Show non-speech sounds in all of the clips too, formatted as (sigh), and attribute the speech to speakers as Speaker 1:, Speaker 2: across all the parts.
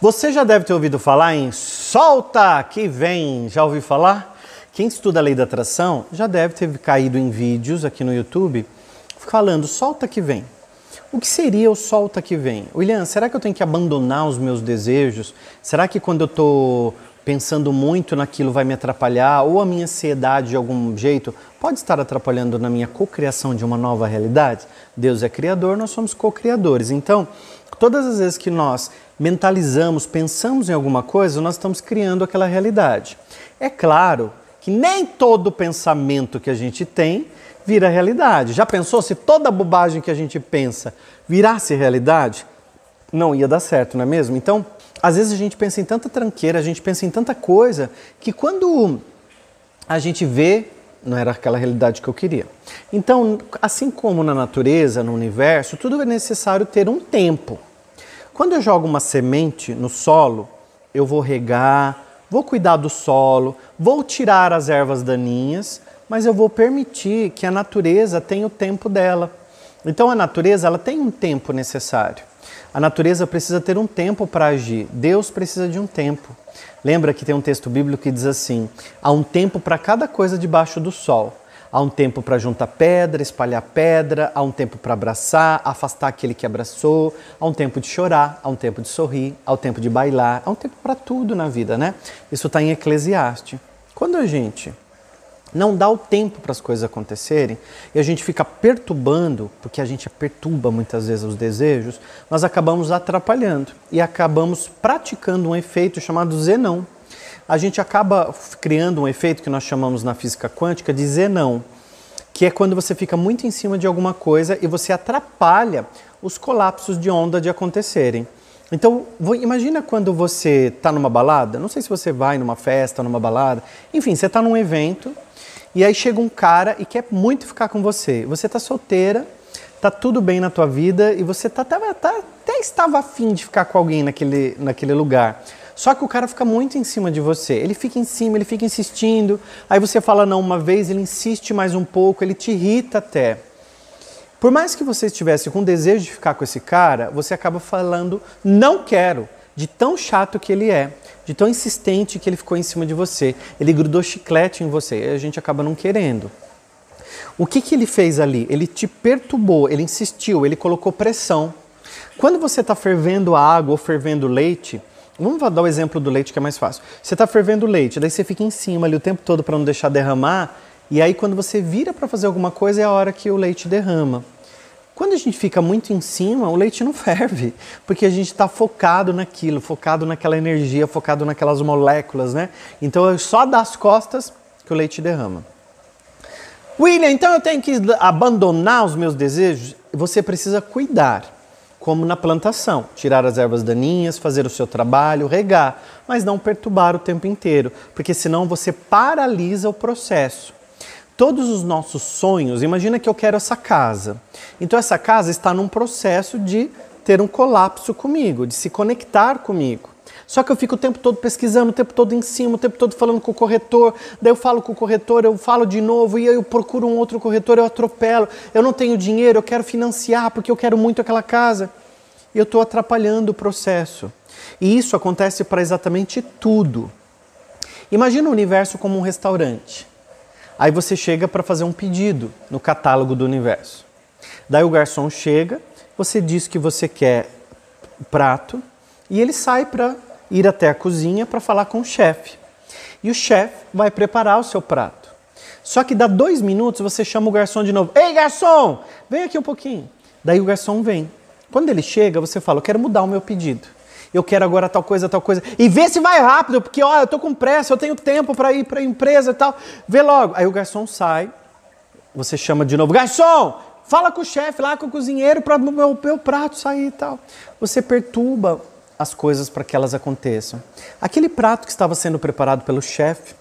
Speaker 1: Você já deve ter ouvido falar em solta que vem. Já ouviu falar? Quem estuda a lei da atração já deve ter caído em vídeos aqui no YouTube falando solta que vem. O que seria o solta que vem? William, será que eu tenho que abandonar os meus desejos? Será que quando eu estou pensando muito naquilo vai me atrapalhar? Ou a minha ansiedade de algum jeito pode estar atrapalhando na minha cocriação de uma nova realidade? Deus é criador, nós somos co-criadores. Então, todas as vezes que nós mentalizamos, pensamos em alguma coisa, nós estamos criando aquela realidade. É claro que nem todo pensamento que a gente tem vira realidade. Já pensou se toda bobagem que a gente pensa virasse realidade? Não ia dar certo, não é mesmo? Então, às vezes a gente pensa em tanta tranqueira, a gente pensa em tanta coisa, que quando a gente vê, não era aquela realidade que eu queria. Então, assim como na natureza, no universo, tudo é necessário ter um tempo. Quando eu jogo uma semente no solo, eu vou regar, vou cuidar do solo, vou tirar as ervas daninhas, mas eu vou permitir que a natureza tenha o tempo dela. Então a natureza ela tem um tempo necessário. A natureza precisa ter um tempo para agir. Deus precisa de um tempo. Lembra que tem um texto bíblico que diz assim: há um tempo para cada coisa debaixo do sol. Há um tempo para juntar pedra, espalhar pedra, há um tempo para abraçar, afastar aquele que abraçou, há um tempo de chorar, há um tempo de sorrir, há um tempo de bailar, há um tempo para tudo na vida, né? Isso está em Eclesiastes. Quando a gente não dá o tempo para as coisas acontecerem e a gente fica perturbando, porque a gente perturba muitas vezes os desejos, nós acabamos atrapalhando e acabamos praticando um efeito chamado zenão a gente acaba criando um efeito que nós chamamos na física quântica de zenão, que é quando você fica muito em cima de alguma coisa e você atrapalha os colapsos de onda de acontecerem. Então, imagina quando você está numa balada, não sei se você vai numa festa, numa balada, enfim, você está num evento e aí chega um cara e quer muito ficar com você. Você está solteira, está tudo bem na tua vida e você tá, tá, tá, até estava afim de ficar com alguém naquele, naquele lugar. Só que o cara fica muito em cima de você. Ele fica em cima, ele fica insistindo. Aí você fala não uma vez, ele insiste mais um pouco, ele te irrita até. Por mais que você estivesse com desejo de ficar com esse cara, você acaba falando não quero, de tão chato que ele é, de tão insistente que ele ficou em cima de você. Ele grudou chiclete em você e a gente acaba não querendo. O que, que ele fez ali? Ele te perturbou, ele insistiu, ele colocou pressão. Quando você está fervendo água ou fervendo leite, Vamos dar o exemplo do leite que é mais fácil. Você está fervendo o leite, daí você fica em cima ali o tempo todo para não deixar derramar, e aí quando você vira para fazer alguma coisa é a hora que o leite derrama. Quando a gente fica muito em cima, o leite não (laughs) ferve, porque a gente está focado naquilo, focado naquela energia, focado naquelas moléculas, né? Então é só das costas que o leite derrama. William, então eu tenho que abandonar os meus desejos? Você precisa cuidar como na plantação, tirar as ervas daninhas, fazer o seu trabalho, regar, mas não perturbar o tempo inteiro, porque senão você paralisa o processo. Todos os nossos sonhos, imagina que eu quero essa casa. Então essa casa está num processo de ter um colapso comigo, de se conectar comigo. Só que eu fico o tempo todo pesquisando, o tempo todo em cima, o tempo todo falando com o corretor, daí eu falo com o corretor, eu falo de novo, e aí eu procuro um outro corretor, eu atropelo, eu não tenho dinheiro, eu quero financiar porque eu quero muito aquela casa. E eu estou atrapalhando o processo. E isso acontece para exatamente tudo. Imagina o universo como um restaurante. Aí você chega para fazer um pedido no catálogo do universo. Daí o garçom chega, você diz que você quer prato e ele sai para ir até a cozinha para falar com o chefe. E o chefe vai preparar o seu prato. Só que dá dois minutos você chama o garçom de novo. Ei, garçom, vem aqui um pouquinho. Daí o garçom vem. Quando ele chega, você fala: Eu quero mudar o meu pedido. Eu quero agora tal coisa, tal coisa. E vê se vai rápido, porque ó, eu tô com pressa, eu tenho tempo para ir para a empresa e tal. Vê logo. Aí o garçom sai, você chama de novo: Garçom, fala com o chefe lá, com o cozinheiro, para o meu, meu prato sair e tal. Você perturba as coisas para que elas aconteçam. Aquele prato que estava sendo preparado pelo chefe,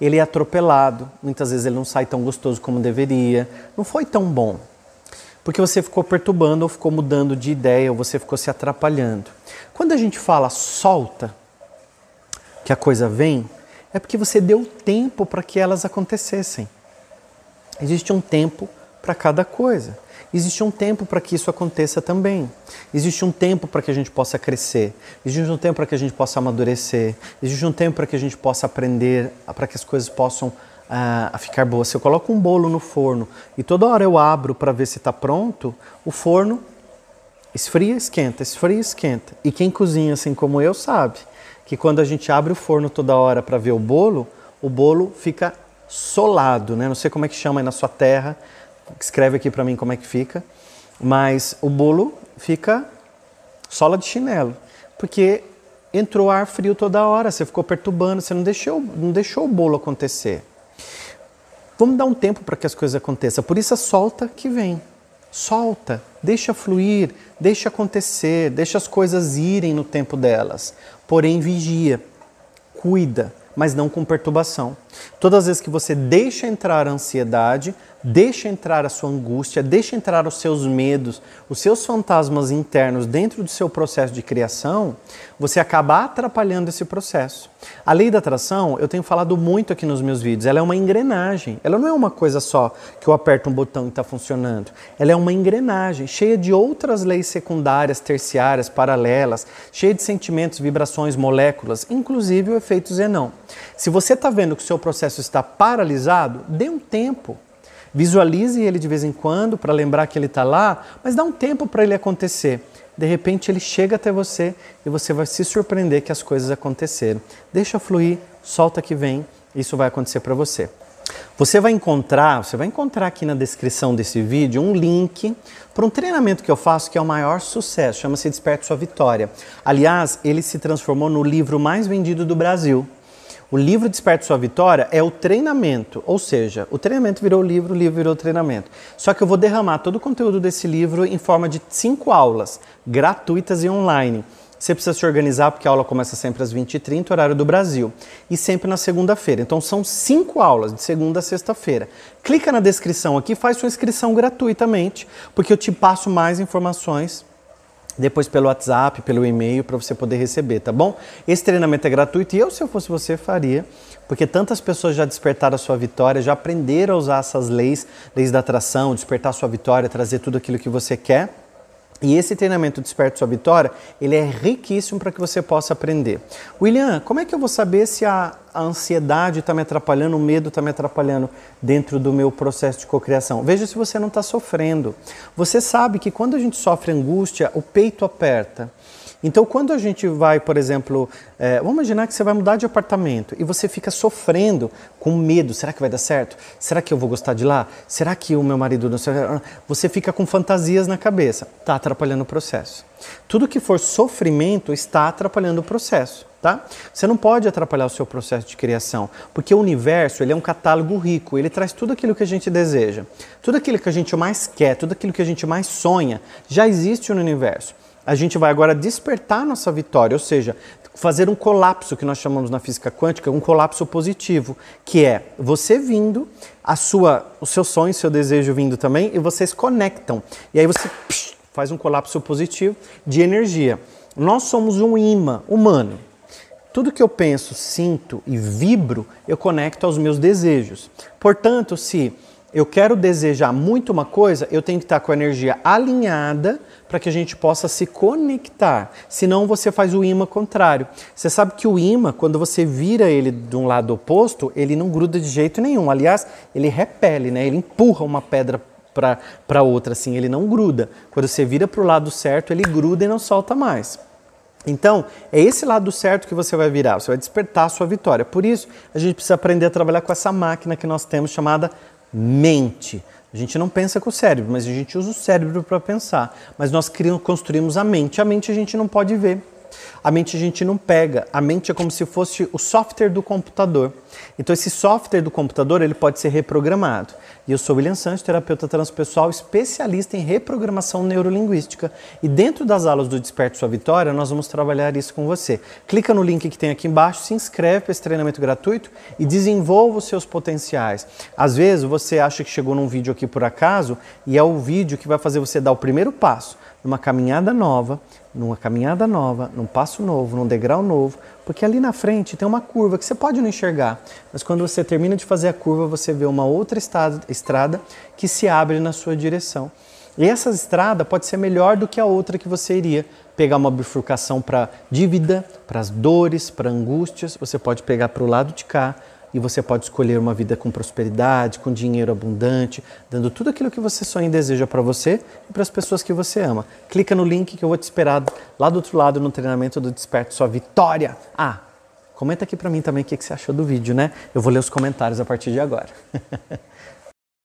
Speaker 1: ele é atropelado, muitas vezes ele não sai tão gostoso como deveria, não foi tão bom. Porque você ficou perturbando ou ficou mudando de ideia ou você ficou se atrapalhando. Quando a gente fala solta, que a coisa vem, é porque você deu tempo para que elas acontecessem. Existe um tempo para cada coisa. Existe um tempo para que isso aconteça também. Existe um tempo para que a gente possa crescer. Existe um tempo para que a gente possa amadurecer. Existe um tempo para que a gente possa aprender, para que as coisas possam uh, ficar boas. Se eu coloco um bolo no forno e toda hora eu abro para ver se está pronto, o forno esfria, esquenta, esfria, esquenta. E quem cozinha assim como eu sabe que quando a gente abre o forno toda hora para ver o bolo, o bolo fica solado, né? Não sei como é que chama aí na sua terra escreve aqui para mim como é que fica. Mas o bolo fica sola de chinelo, porque entrou ar frio toda hora, você ficou perturbando, você não deixou, não deixou o bolo acontecer. Vamos dar um tempo para que as coisas aconteçam. Por isso, solta que vem. Solta, deixa fluir, deixa acontecer, deixa as coisas irem no tempo delas. Porém, vigia, cuida, mas não com perturbação. Todas as vezes que você deixa entrar a ansiedade, deixa entrar a sua angústia, deixa entrar os seus medos, os seus fantasmas internos dentro do seu processo de criação, você acaba atrapalhando esse processo. A lei da atração, eu tenho falado muito aqui nos meus vídeos, ela é uma engrenagem. Ela não é uma coisa só que eu aperto um botão e está funcionando. Ela é uma engrenagem cheia de outras leis secundárias, terciárias, paralelas, cheia de sentimentos, vibrações, moléculas, inclusive o efeito Zenão. Se você está vendo que o seu processo está paralisado, dê um tempo. Visualize ele de vez em quando para lembrar que ele está lá, mas dá um tempo para ele acontecer. De repente ele chega até você e você vai se surpreender que as coisas aconteceram. Deixa fluir, solta que vem, isso vai acontecer para você. Você vai encontrar, você vai encontrar aqui na descrição desse vídeo um link para um treinamento que eu faço que é o maior sucesso, chama-se Desperte Sua Vitória. Aliás, ele se transformou no livro mais vendido do Brasil. O livro Desperte Sua Vitória é o treinamento, ou seja, o treinamento virou livro, o livro virou treinamento. Só que eu vou derramar todo o conteúdo desse livro em forma de cinco aulas, gratuitas e online. Você precisa se organizar porque a aula começa sempre às 20h30, horário do Brasil, e sempre na segunda-feira. Então são cinco aulas, de segunda a sexta-feira. Clica na descrição aqui, faz sua inscrição gratuitamente, porque eu te passo mais informações depois pelo WhatsApp, pelo e-mail, para você poder receber, tá bom? Esse treinamento é gratuito e eu, se eu fosse você, faria, porque tantas pessoas já despertaram a sua vitória, já aprenderam a usar essas leis, leis da atração, despertar a sua vitória, trazer tudo aquilo que você quer. E esse treinamento Desperte Sua Vitória, ele é riquíssimo para que você possa aprender. William, como é que eu vou saber se a, a ansiedade está me atrapalhando, o medo está me atrapalhando dentro do meu processo de cocriação? Veja se você não está sofrendo. Você sabe que quando a gente sofre angústia, o peito aperta. Então, quando a gente vai, por exemplo, é, vamos imaginar que você vai mudar de apartamento e você fica sofrendo com medo: será que vai dar certo? Será que eu vou gostar de lá? Será que o meu marido não sei? Você fica com fantasias na cabeça, está atrapalhando o processo. Tudo que for sofrimento está atrapalhando o processo. Tá? Você não pode atrapalhar o seu processo de criação, porque o universo ele é um catálogo rico, ele traz tudo aquilo que a gente deseja, tudo aquilo que a gente mais quer, tudo aquilo que a gente mais sonha, já existe no universo a gente vai agora despertar nossa vitória, ou seja, fazer um colapso que nós chamamos na física quântica, um colapso positivo, que é você vindo, a sua, o seu sonho, seu desejo vindo também, e vocês conectam. E aí você psh, faz um colapso positivo de energia. Nós somos um imã humano. Tudo que eu penso, sinto e vibro, eu conecto aos meus desejos. Portanto, se eu quero desejar muito uma coisa, eu tenho que estar com a energia alinhada para que a gente possa se conectar. Senão você faz o imã contrário. Você sabe que o imã, quando você vira ele de um lado oposto, ele não gruda de jeito nenhum. Aliás, ele repele, né? Ele empurra uma pedra para outra, assim, ele não gruda. Quando você vira para o lado certo, ele gruda e não solta mais. Então, é esse lado certo que você vai virar, você vai despertar a sua vitória. Por isso, a gente precisa aprender a trabalhar com essa máquina que nós temos chamada mente. A gente não pensa com o cérebro, mas a gente usa o cérebro para pensar. Mas nós construímos a mente. A mente a gente não pode ver. A mente a gente não pega. A mente é como se fosse o software do computador. Então esse software do computador ele pode ser reprogramado. E eu sou William Santos, terapeuta transpessoal, especialista em reprogramação neurolinguística. E dentro das aulas do Desperte Sua Vitória, nós vamos trabalhar isso com você. Clica no link que tem aqui embaixo, se inscreve para esse treinamento gratuito e desenvolva os seus potenciais. Às vezes você acha que chegou num vídeo aqui por acaso e é o vídeo que vai fazer você dar o primeiro passo numa caminhada nova, numa caminhada nova, num passo novo, num degrau novo, porque ali na frente tem uma curva que você pode não enxergar, mas quando você termina de fazer a curva, você vê uma outra estrada que se abre na sua direção. E essa estrada pode ser melhor do que a outra que você iria. Pegar uma bifurcação para dívida, para as dores, para angústias, você pode pegar para o lado de cá e você pode escolher uma vida com prosperidade, com dinheiro abundante, dando tudo aquilo que você sonha e deseja para você e para as pessoas que você ama. Clica no link que eu vou te esperar lá do outro lado no treinamento do Desperto Sua Vitória. Ah, comenta aqui para mim também o que você achou do vídeo, né? Eu vou ler os comentários a partir de agora. (laughs)